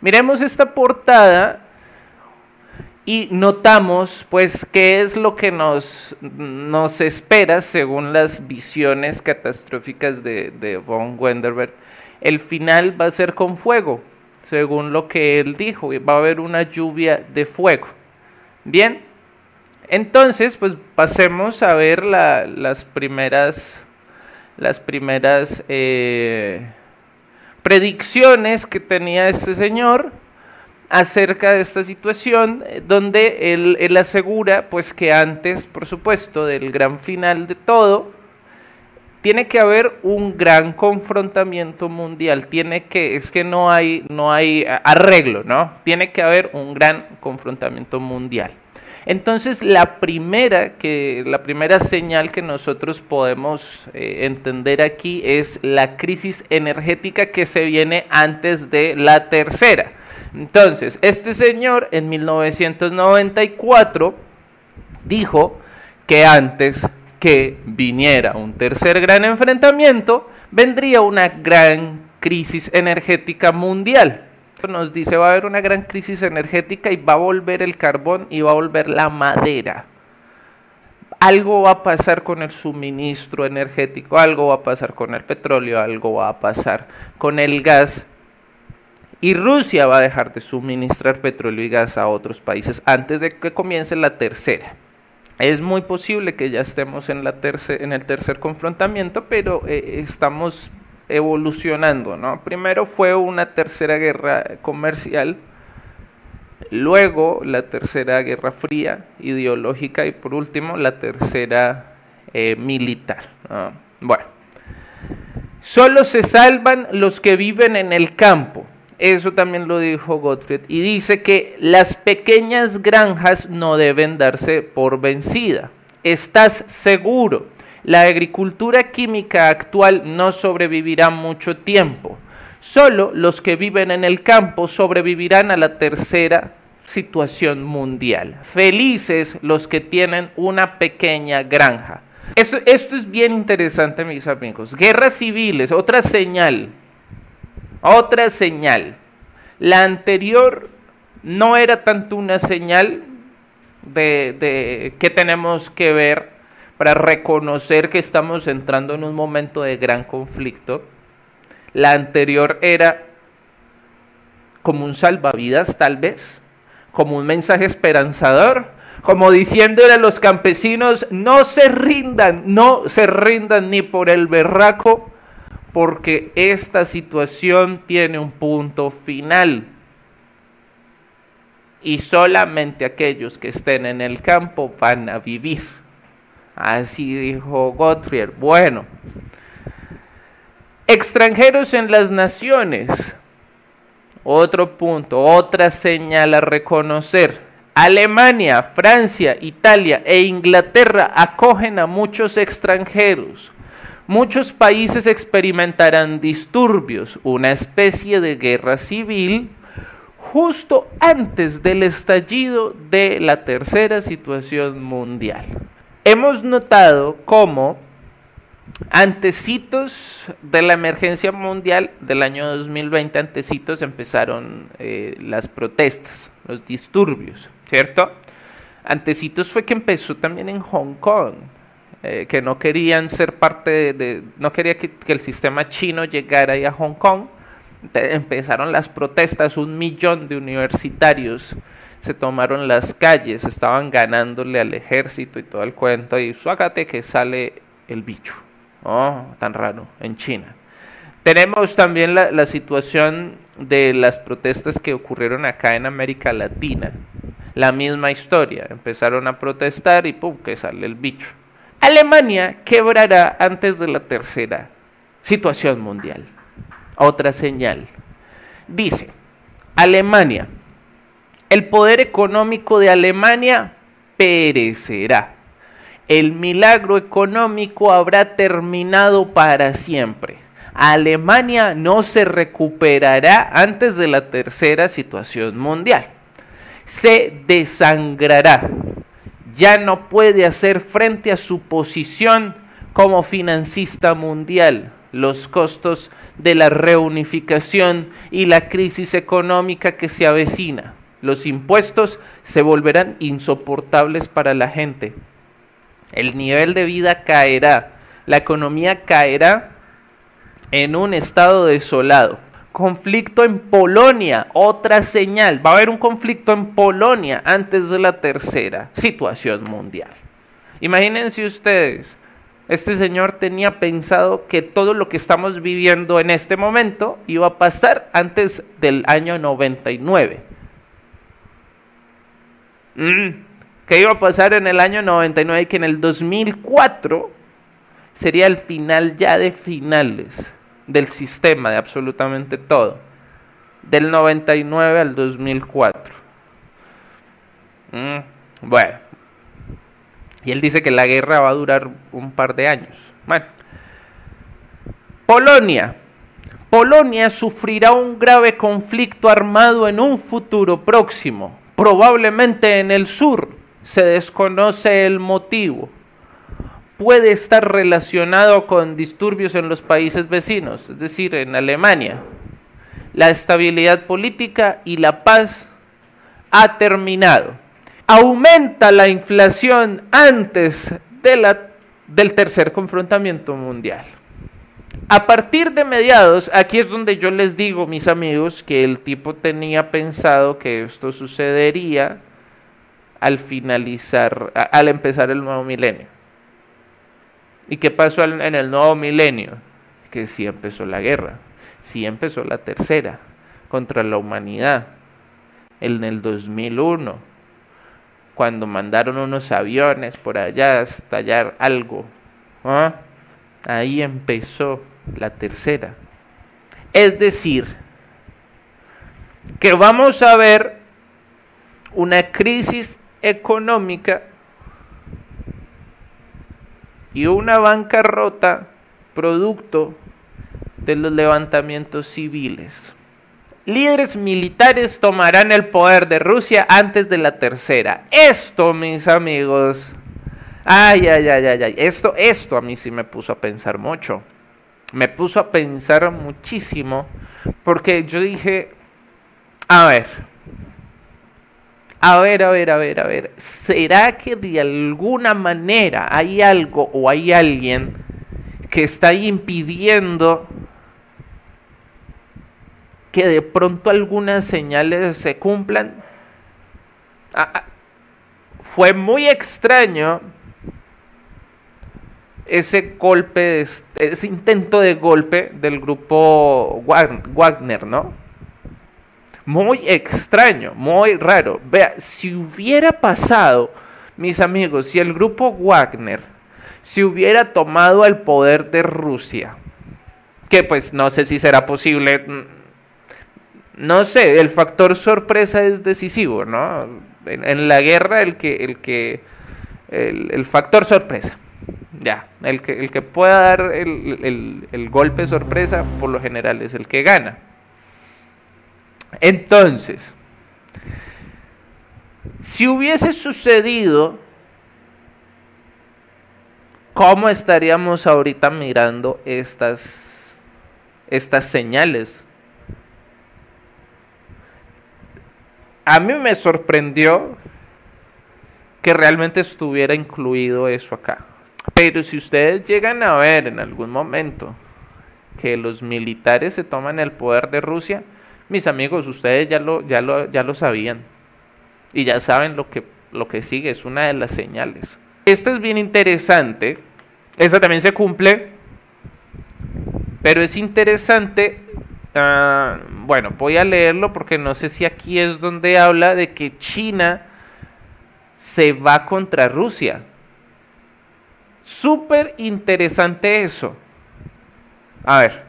Miremos esta portada y notamos pues qué es lo que nos, nos espera según las visiones catastróficas de, von Wenderberg. El final va a ser con fuego, según lo que él dijo, va a haber una lluvia de fuego. Bien, entonces pues pasemos a ver las primeras, las primeras eh, predicciones que tenía este señor acerca de esta situación, eh, donde él, asegura, pues que antes, por supuesto, del gran final de todo, tiene que haber un gran confrontamiento mundial, tiene que, es que no hay, no hay arreglo, ¿no? Tiene que haber un gran confrontamiento mundial. Entonces, la primera, que, la primera señal que nosotros podemos eh, entender aquí es la crisis energética que se viene antes de la tercera. Entonces, este señor en 1994 dijo que antes que viniera un tercer gran enfrentamiento, vendría una gran crisis energética mundial. Nos dice va a haber una gran crisis energética y va a volver el carbón y va a volver la madera. Algo va a pasar con el suministro energético, algo va a pasar con el petróleo, algo va a pasar con el gas y Rusia va a dejar de suministrar petróleo y gas a otros países antes de que comience la tercera. Es muy posible que ya estemos en, la en el tercer confrontamiento, pero eh, estamos evolucionando. ¿no? Primero fue una tercera guerra comercial, luego la tercera guerra fría, ideológica y por último la tercera eh, militar. Bueno, solo se salvan los que viven en el campo eso también lo dijo Gottfried. Y dice que las pequeñas granjas no deben darse por vencida. Estás seguro. La agricultura química actual no sobrevivirá mucho tiempo. Solo los que viven en el campo sobrevivirán a la tercera situación mundial. Felices los que tienen una pequeña granja. esto es bien interesante, mis amigos. Guerras civiles, otra señal otra señal. La anterior no era tanto una señal de, que tenemos que ver para reconocer que estamos entrando en un momento de gran conflicto. La anterior era como un salvavidas tal vez, como un mensaje esperanzador, como diciéndole a los campesinos, no se rindan, no se rindan ni por el berraco, porque esta situación tiene un punto final. Y solamente aquellos que estén en el campo van a vivir. Así dijo Gottfried. Bueno, extranjeros en las naciones. Otro punto, otra señal a reconocer. Alemania, Francia, Italia e Inglaterra acogen a muchos extranjeros. Muchos países experimentarán disturbios, una especie de guerra civil, justo antes del estallido de la tercera situación mundial. Hemos notado cómo antecitos de la emergencia mundial del año 2020, antecitos empezaron eh, las protestas, los disturbios, ¿cierto? Antecitos fue que empezó también en Hong Kong, eh, que no querían ser parte de, no quería que, el sistema chino llegara ahí a Hong Kong. empezaron las protestas, un millón de universitarios se tomaron las calles, estaban ganándole al ejército y todo el cuento, y suágate que sale el bicho. Oh, tan raro, en China. Tenemos también la, la, situación de las protestas que ocurrieron acá en América Latina. La misma historia, empezaron a protestar y pum, que sale el bicho. Alemania quebrará antes de la tercera situación mundial. Otra señal. Dice, Alemania, el poder económico de Alemania perecerá. El milagro económico habrá terminado para siempre. Alemania no se recuperará antes de la tercera situación mundial. Se desangrará ya no puede hacer frente a su posición como financista mundial. los costos de la reunificación y la crisis económica que se avecina. Los impuestos se volverán insoportables para la gente. El nivel de vida caerá, la economía caerá en un estado desolado. Conflicto en Polonia, otra señal. Va a haber un conflicto en Polonia antes de la tercera situación mundial. Imagínense ustedes, este señor tenía pensado que todo lo que estamos viviendo en este momento iba a pasar antes del año 99. Mm, que iba a pasar en el año 99 y que en el 2004 sería el final ya de finales del sistema, de absolutamente todo. Del 99 al 2004. Mm, bueno. Y él dice que la guerra va a durar un par de años. Bueno. Polonia. Polonia sufrirá un grave conflicto armado en un futuro próximo, probablemente en el sur. Se desconoce el motivo puede estar relacionado con disturbios en los países vecinos, es decir, en Alemania. La estabilidad política y la paz ha terminado. Aumenta la inflación antes del tercer confrontamiento mundial. A partir de mediados, aquí es donde yo les digo, mis amigos, que el tipo tenía pensado que esto sucedería al finalizar, al empezar el nuevo milenio. ¿Y qué pasó en el nuevo milenio? Que sí empezó la guerra, sí empezó la tercera contra la humanidad. En el 2001, cuando mandaron unos aviones por allá a estallar algo, ¿ah? ahí empezó la tercera. Es decir, que vamos a ver una crisis económica y una bancarrota producto de los levantamientos civiles. Líderes militares tomarán el poder de Rusia antes de la tercera. Esto, mis amigos. Ay, ay, ay, ay, ay. Esto, esto a mí sí me puso a pensar mucho. Me puso a pensar muchísimo. Porque yo dije, a ver, a ver, a ver, a ver, a ver, ¿será que de alguna manera hay algo o hay alguien que está impidiendo que de pronto algunas señales se cumplan? Ah, ah, fue muy extraño ese golpe, ese intento de golpe del grupo Wagner, ¿no? Muy extraño, muy raro. Vea, si hubiera pasado, mis amigos, si el grupo Wagner si hubiera tomado el poder de Rusia, que pues no sé si será posible, mm, no sé, el factor sorpresa es decisivo, ¿no? En, la guerra el que, el que, el, factor sorpresa, ya, el que, el que pueda dar el, el golpe sorpresa por lo general es el que gana. Entonces, si hubiese sucedido, ¿cómo estaríamos ahorita mirando estas, estas señales? A mí me sorprendió que realmente estuviera incluido eso acá. Pero si ustedes llegan a ver en algún momento que los militares se toman el poder de Rusia, mis amigos, ustedes ya lo, ya lo, ya lo sabían. Y ya saben lo que, lo que sigue, es una de las señales. Esta es bien interesante. Esta también se cumple. Pero es interesante. Ah, bueno, voy a leerlo porque no sé si aquí es donde habla de que China se va contra Rusia. Súper interesante eso. A ver.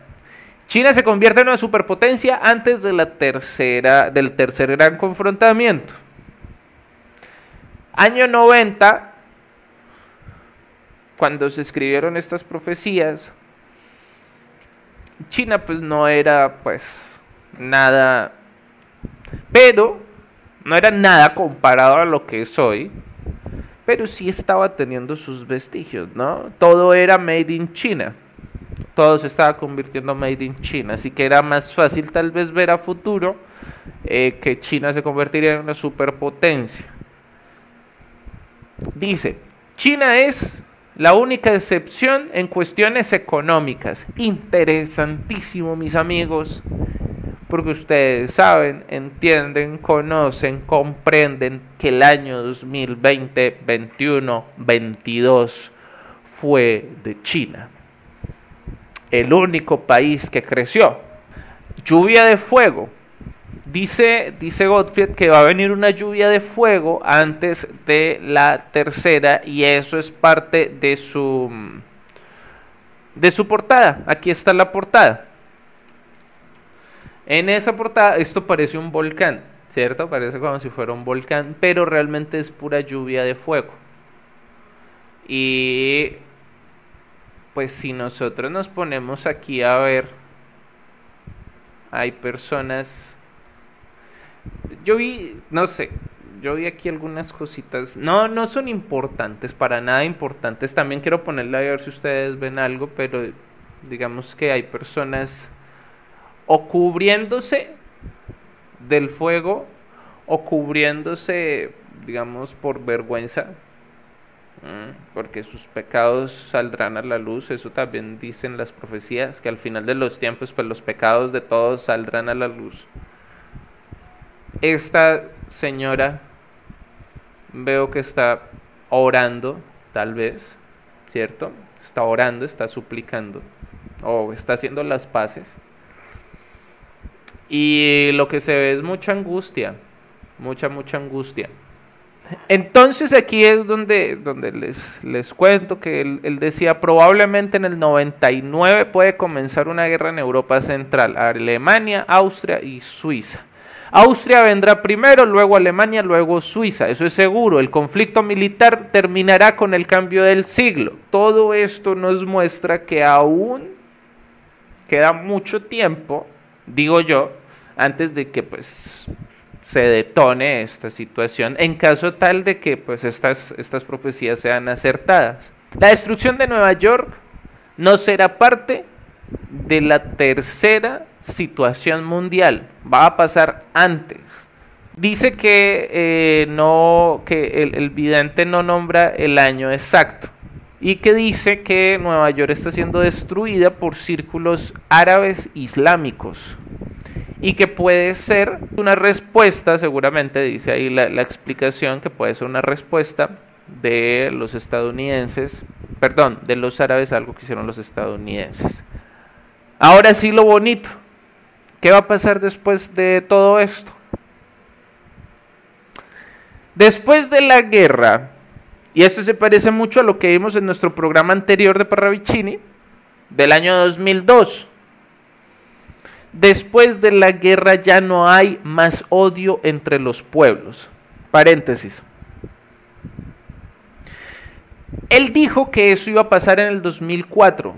China se convierte en una superpotencia antes de la tercera, del tercer gran confrontamiento. Año 90, cuando se escribieron estas profecías, China pues no era pues nada, pero no era nada comparado a lo que es hoy, pero sí estaba teniendo sus vestigios, ¿no? Todo era made in China todo se estaba convirtiendo made in China, así que era más fácil tal vez ver a futuro eh, que China se convertiría en una superpotencia. Dice, China es la única excepción en cuestiones económicas. Interesantísimo, mis amigos, porque ustedes saben, entienden, conocen, comprenden que el año 2020, 21, 22 fue de China. El único país que creció. Lluvia de fuego. Dice, dice Gottfried que va a venir una lluvia de fuego antes de la tercera y eso es parte de su de su portada. Aquí está la portada. En esa portada esto parece un volcán, ¿cierto? Parece como si fuera un volcán, pero realmente es pura lluvia de fuego. Y pues si nosotros nos ponemos aquí a ver, hay personas yo vi, no sé, yo vi aquí algunas cositas. No, no son importantes, para nada importantes. También quiero ponerle a ver si ustedes ven algo, pero digamos que hay personas o cubriéndose del fuego o cubriéndose, digamos, por vergüenza, porque sus pecados saldrán a la luz. Eso también dicen las profecías, que al final de los tiempos, pues los pecados de todos saldrán a la luz esta señora veo que está orando, tal vez, ¿cierto? Está orando, está suplicando, o está haciendo las paces. Y lo que se ve es mucha angustia, mucha, mucha angustia. Entonces aquí es donde, donde les, les cuento que él, decía, probablemente en el 99 puede comenzar una guerra en Europa Central, Alemania, Austria y Suiza. Austria vendrá primero, luego Alemania, luego Suiza, eso es seguro. El conflicto militar terminará con el cambio del siglo. Todo esto nos muestra que aún queda mucho tiempo, digo yo, antes de que pues se detone esta situación en caso tal de que pues estas, estas profecías sean acertadas. La destrucción de Nueva York no será parte de la tercera situación mundial, va a pasar antes. Dice que, eh, no, que el, el vidente no nombra el año exacto y que dice que Nueva York está siendo destruida por círculos árabes islámicos y que puede ser una respuesta, seguramente dice ahí la, explicación, que puede ser una respuesta de los estadounidenses, perdón, de los árabes, algo que hicieron los estadounidenses. Ahora sí lo bonito, ¿Qué va a pasar después de todo esto? Después de la guerra, y esto se parece mucho a lo que vimos en nuestro programa anterior de Parravicini, del año 2002. Después de la guerra ya no hay más odio entre los pueblos. Paréntesis. Él dijo que eso iba a pasar en el 2004.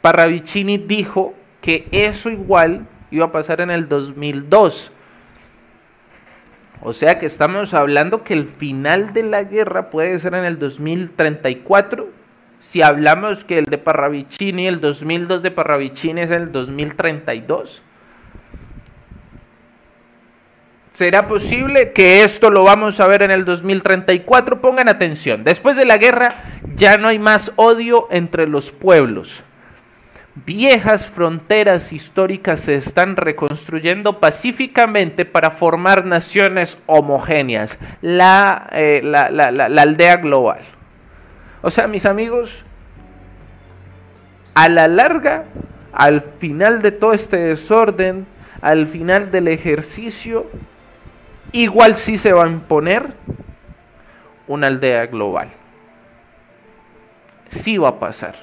Parravicini dijo que eso igual iba a pasar en el 2002. O sea que estamos hablando que el final de la guerra puede ser en el 2034. Si hablamos que el de Parravicini, el 2002 de Parravicini es el 2032. ¿Será posible que esto lo vamos a ver en el 2034? Pongan atención. Después de la guerra ya no hay más odio entre los pueblos. Viejas fronteras históricas se están reconstruyendo pacíficamente para formar naciones homogéneas, la, eh, la, la, la, aldea global. O sea, mis amigos, a la larga, al final de todo este desorden, al final del ejercicio, igual sí se va a imponer una aldea global. Sí va a pasar.